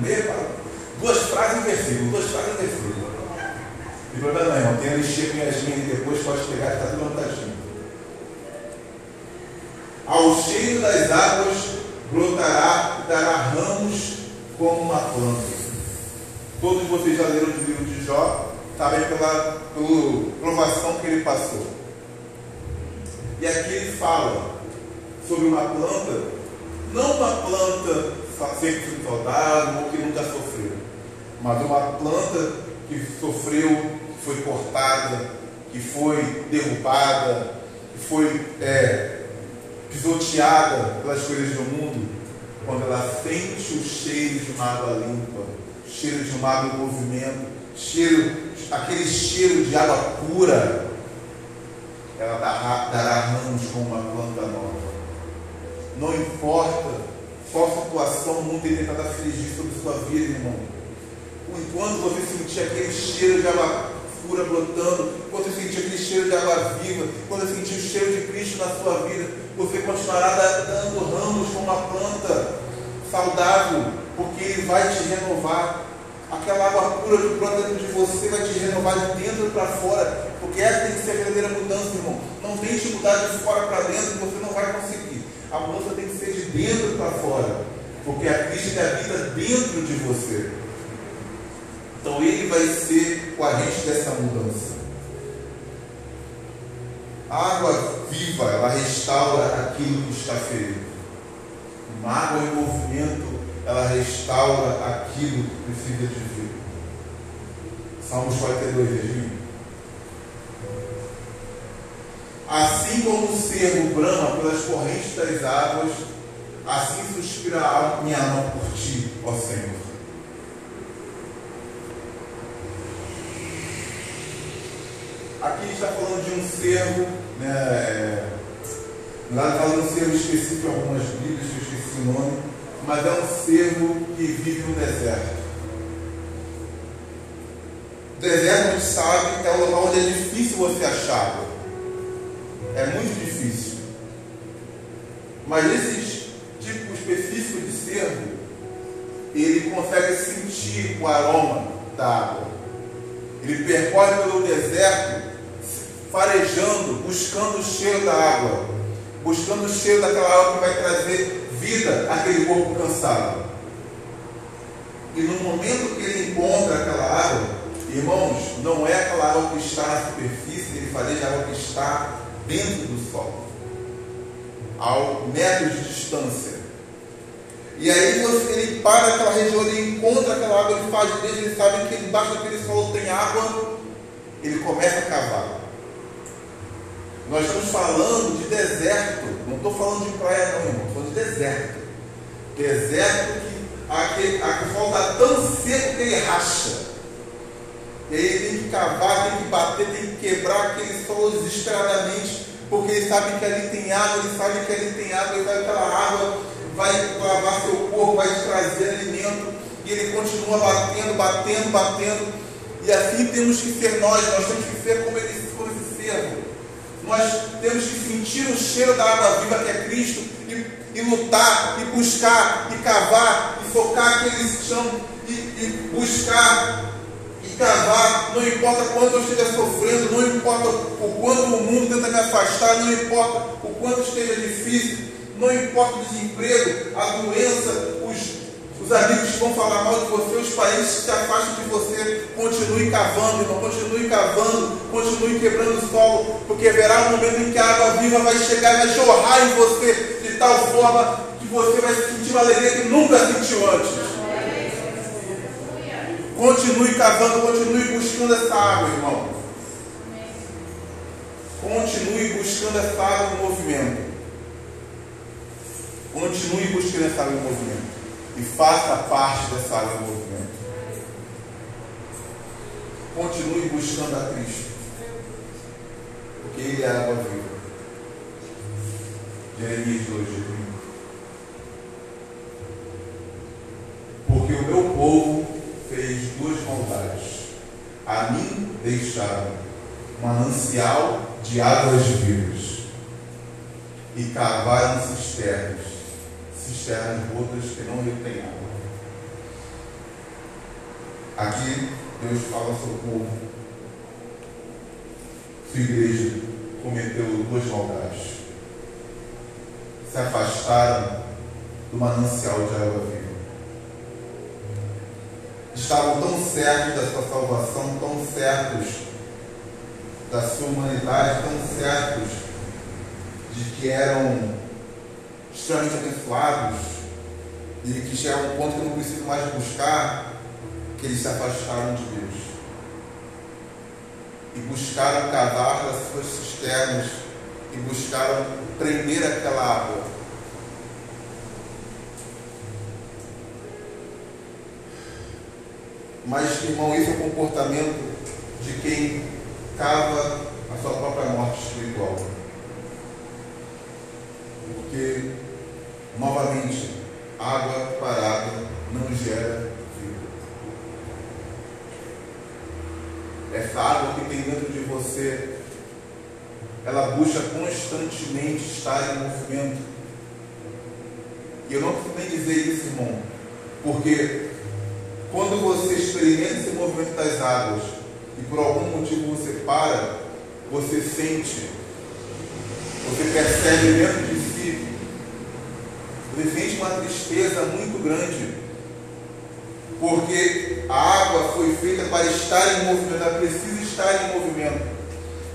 Meia, duas frases em versículo, duas frases em versículo. Tem problema não. Tem a listinha com minhas minhas depois, pode pegar, está tudo anotadinho. Ao cheiro das águas brotará e dará ramos como uma planta. Todos vocês já leram o livro de Jó, sabem pela, pela provação que ele passou. E aqui ele fala sobre uma planta, não uma planta sempre soldado ou que nunca sofreu, mas uma planta que sofreu, que foi cortada, que foi derrubada, que foi é, pisoteada pelas coisas do mundo, quando ela sente o cheiro de uma água limpa, cheiro de uma água em movimento, cheiro, aquele cheiro de água pura, ela dará, dará ramos como uma planta nova. Não importa qual situação o mundo tem tentado afligir sobre sua vida, irmão. Enquanto você sentir aquele cheiro de água pura brotando, quando você sentir aquele cheiro de água viva, quando você sentir o cheiro de Cristo na sua vida, você continuará dando ramos com uma planta saudável, porque Ele vai te renovar. Aquela água pura que brota dentro de você vai te renovar de dentro para fora, porque essa tem que ser a verdadeira mudança, irmão. Não tente mudar de fora para dentro, você não vai conseguir. A mudança tem que ser de dentro para fora, porque a Cristo habita dentro de você. Então Ele vai ser o agente dessa mudança. A água viva, ela restaura aquilo que está ferido. Uma água em movimento, ela restaura aquilo que precisa de vida. Salmos 42, Virgínia. Assim como o cervo brama pelas correntes das águas, assim suspira a minha alma por ti, ó Senhor. Aqui está falando de um cervo, né? É, lá fala de um cervo específico algumas Bíblias, que eu esqueci o nome, mas é um cervo que vive no deserto. O deserto, sabe, é um local onde é difícil você achar água. É muito difícil. Mas esses tipos específicos de cervo, ele consegue sentir o aroma da água. Ele percorre pelo deserto, farejando, buscando o cheiro da água, buscando o cheiro daquela água que vai trazer vida àquele corpo cansado. E no momento que ele encontra aquela água, irmãos, não é aquela água que está na superfície, ele fareja a água que está dentro do sol, ao metros de distância. E aí ele para naquela região, ele encontra aquela água, ele faz desde ele sabe que embaixo daquele solo tem água, ele começa a cavar. Nós estamos falando de deserto, não estou falando de praia não, irmão, deserto. Deserto que aquele, aquele sol está tão seco que ele racha. E aí ele tem que cavar, tem que bater, tem que quebrar aquele solo desesperadamente porque ele sabe que ali tem água, ele sabe que ali tem água, ele sabe que aquela água vai lavar seu corpo, vai te trazer alimento, e ele continua batendo, batendo, batendo, e assim temos que ser nós, nós temos que ser como ele como esse servo. Nós temos que sentir o cheiro da água viva que é Cristo e, e lutar, e buscar, e cavar, e focar aquele chão, e, e buscar e cavar, não importa quanto eu esteja sofrendo, não importa o quanto o mundo tenta me afastar, não importa o quanto esteja difícil, não importa o desemprego, a doença, os, os amigos que vão falar mal de você, os parentes que se afastam de você, continue cavando, irmão, continue cavando, continue quebrando o solo, porque haverá um momento em que a água viva vai chegar e vai jorrar em você tal forma que você vai sentir uma alegria que nunca sentiu antes. Continue cavando, continue buscando essa água, irmão. Continue buscando essa água em movimento. Continue buscando essa água em movimento. E faça parte dessa água em movimento. Continue buscando a Cristo. Porque Ele é a água viva. Jeremias 2, 5. Porque o meu povo fez duas maldades. A mim deixaram manancial de águas vivas e cavaram cisternas, cisternas rotas que não retêm água. Aqui Deus fala ao seu povo. Sua igreja cometeu duas maldades. Se afastaram do manancial de água viva estavam tão certos da sua salvação, tão certos da sua humanidade, tão certos de que eram extremamente abençoados e que chegaram a um ponto que não precisam mais buscar, que eles se afastaram de Deus. E buscaram cavar as suas cisternas e buscaram prender aquela água Mas, irmão, isso é o comportamento de quem cava a sua própria morte espiritual. Porque, novamente, água parada não gera vida. Essa água que tem dentro de você, ela busca constantemente estar em movimento. E eu não preciso nem dizer isso, irmão, porque quando você experimenta esse movimento das águas e por algum motivo você para, você sente, você percebe dentro de si, você sente uma tristeza muito grande, porque a água foi feita para estar em movimento, ela precisa estar em movimento.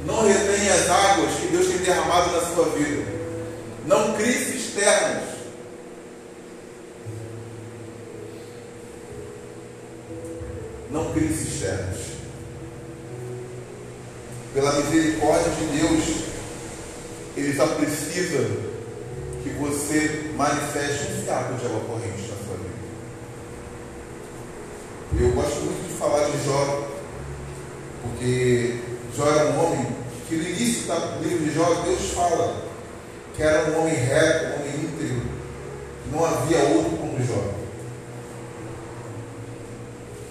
Não retém as águas que Deus tem derramado na sua vida. Não crie cisternas. Não crie cisternas. Pela misericórdia de Deus, Ele só precisa que você manifeste um fiapo de água corrente na sua vida. Eu gosto muito de falar de Jó, porque Jó era um homem que no início do livro de Jó, Deus fala que era um homem reto, um homem íntegro, não havia outro como Jó.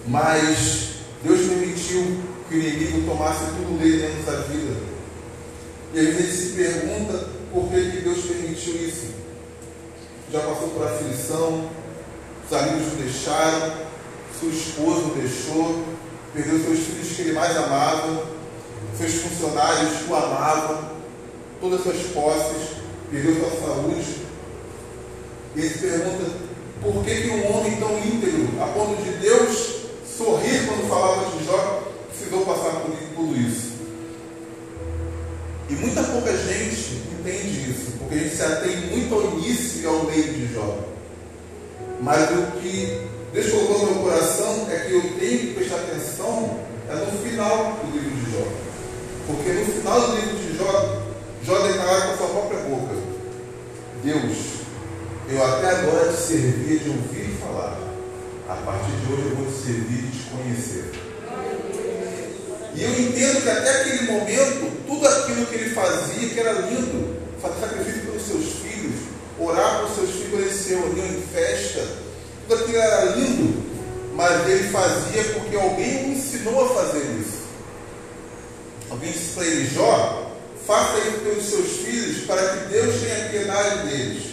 Mas Deus permitiu que o inimigo tomasse tudo dele dentro da vida. E às vezes se pergunta por que, que Deus permitiu isso. Já passou por aflição, os amigos o deixaram, sua esposa o deixou, perdeu seus filhos que ele mais amava, seus funcionários o amavam, todas as suas posses, perdeu sua saúde. E ele se pergunta por que, que um homem tão íntegro, a ponto de Deus sorrir quando falava de Jó, precisou passar por tudo isso. E muita pouca gente entende isso, porque a gente se atém muito ao início e ao meio de Jó. Mas o que Deus colocou no meu coração é que eu tenho que prestar atenção é no final do livro de Jó. Porque no final do livro de Jó, Jó declara com a sua própria boca: Deus, eu até agora te servia de ouvir falar a partir de hoje eu vou te servir e te conhecer. E eu entendo que até aquele momento, tudo aquilo que ele fazia, que era lindo, fazer sacrifício pelos seus filhos, orar pelos seus filhos, eles se reuniam em festa, tudo aquilo era lindo, mas ele fazia porque alguém o ensinou a fazer isso. Alguém disse para ele, Jó, faça isso pelos seus filhos para que Deus tenha piedade deles.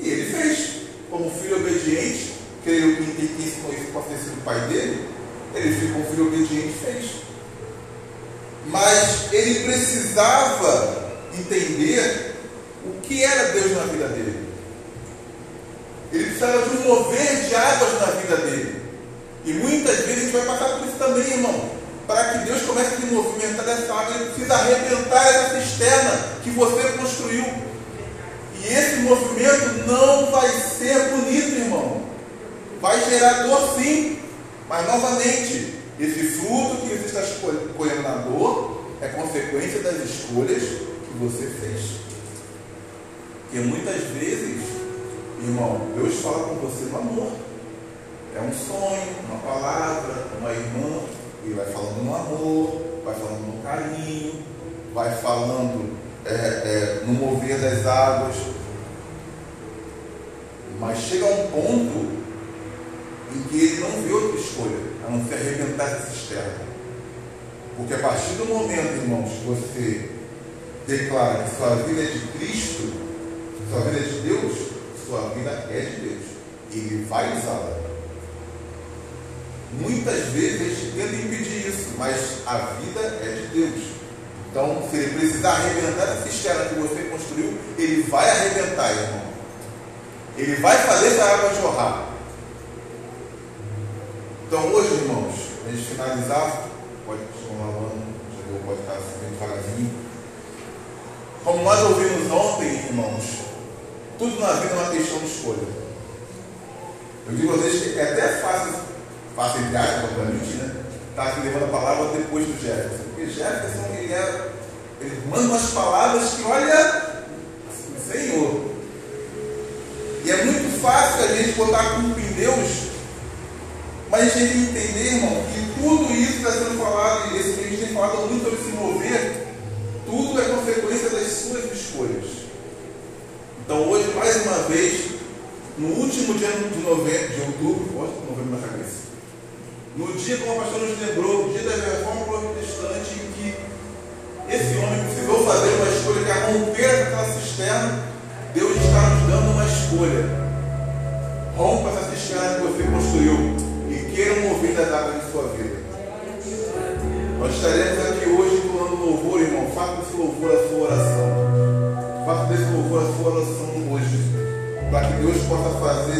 E ele fez, como filho obediente, creio que quem ensinou isso pode ter sido o pai dele, ele ficou um filho obediente e fez. Mas ele precisava entender o que era Deus na vida dele. Ele precisava de um mover de águas na vida dele. E muitas vezes a gente vai passar por isso também, irmão. Para que Deus comece a movimentar essa água, ele precisa arrebentar essa cisterna que você construiu. E esse movimento não vai ser bonito, irmão. Vai gerar dor sim. Mas novamente, esse fruto que você está colhendo na dor é consequência das escolhas que você fez. Porque muitas vezes, irmão, Deus fala com você no amor. É um sonho, uma palavra, uma irmã, e vai falando no amor, vai falando no carinho, vai falando é, é, no mover das águas. Mas chega um ponto em que ele não vê outra escolha, a não ser arrebentar essa cisterna. Porque a partir do momento, irmãos, que você declara que sua vida é de Cristo, sua vida é de Deus, sua vida é de Deus. Ele vai usá-la. Muitas vezes tenta impedir isso, mas a vida é de Deus. Então, se ele precisar arrebentar essa cisterna que você construiu, ele vai arrebentar, irmão. Ele vai fazer essa água jorrar. Então, hoje, irmãos, a gente finalizar, pode continuar falando, chegou, pode estar assim, devagarzinho. Como nós ouvimos ontem, irmãos, tudo na vida é uma questão de escolha. Eu digo a vocês que é até fácil, fácil entre aspas, obviamente, né? Tá aqui levando a palavra depois do Jefferson. Porque Jefferson, ele, é, ele manda umas palavras que, olha, Senhor. E é muito fácil a gente botar em Deus mas a gente tem que entender, irmão, que tudo isso que está sendo falado, e a gente tem falado muito sobre se mover, tudo é consequência das suas escolhas. Então hoje, mais uma vez, no último dia de novembro, de outubro, pode novembro na cabeça. No dia, como o pastor nos lembrou, dia da reforma protestante, em que esse homem precisou fazer uma escolha que é romper aquela cisterna, Deus está nos dando uma escolha. Rompa essa cisterna que você construiu queiram mover das águas de sua vida. Nós estaremos aqui hoje entoando louvor, irmão. Faça desse louvor a sua oração. Faça desse louvor a sua oração hoje. Para que Deus possa fazer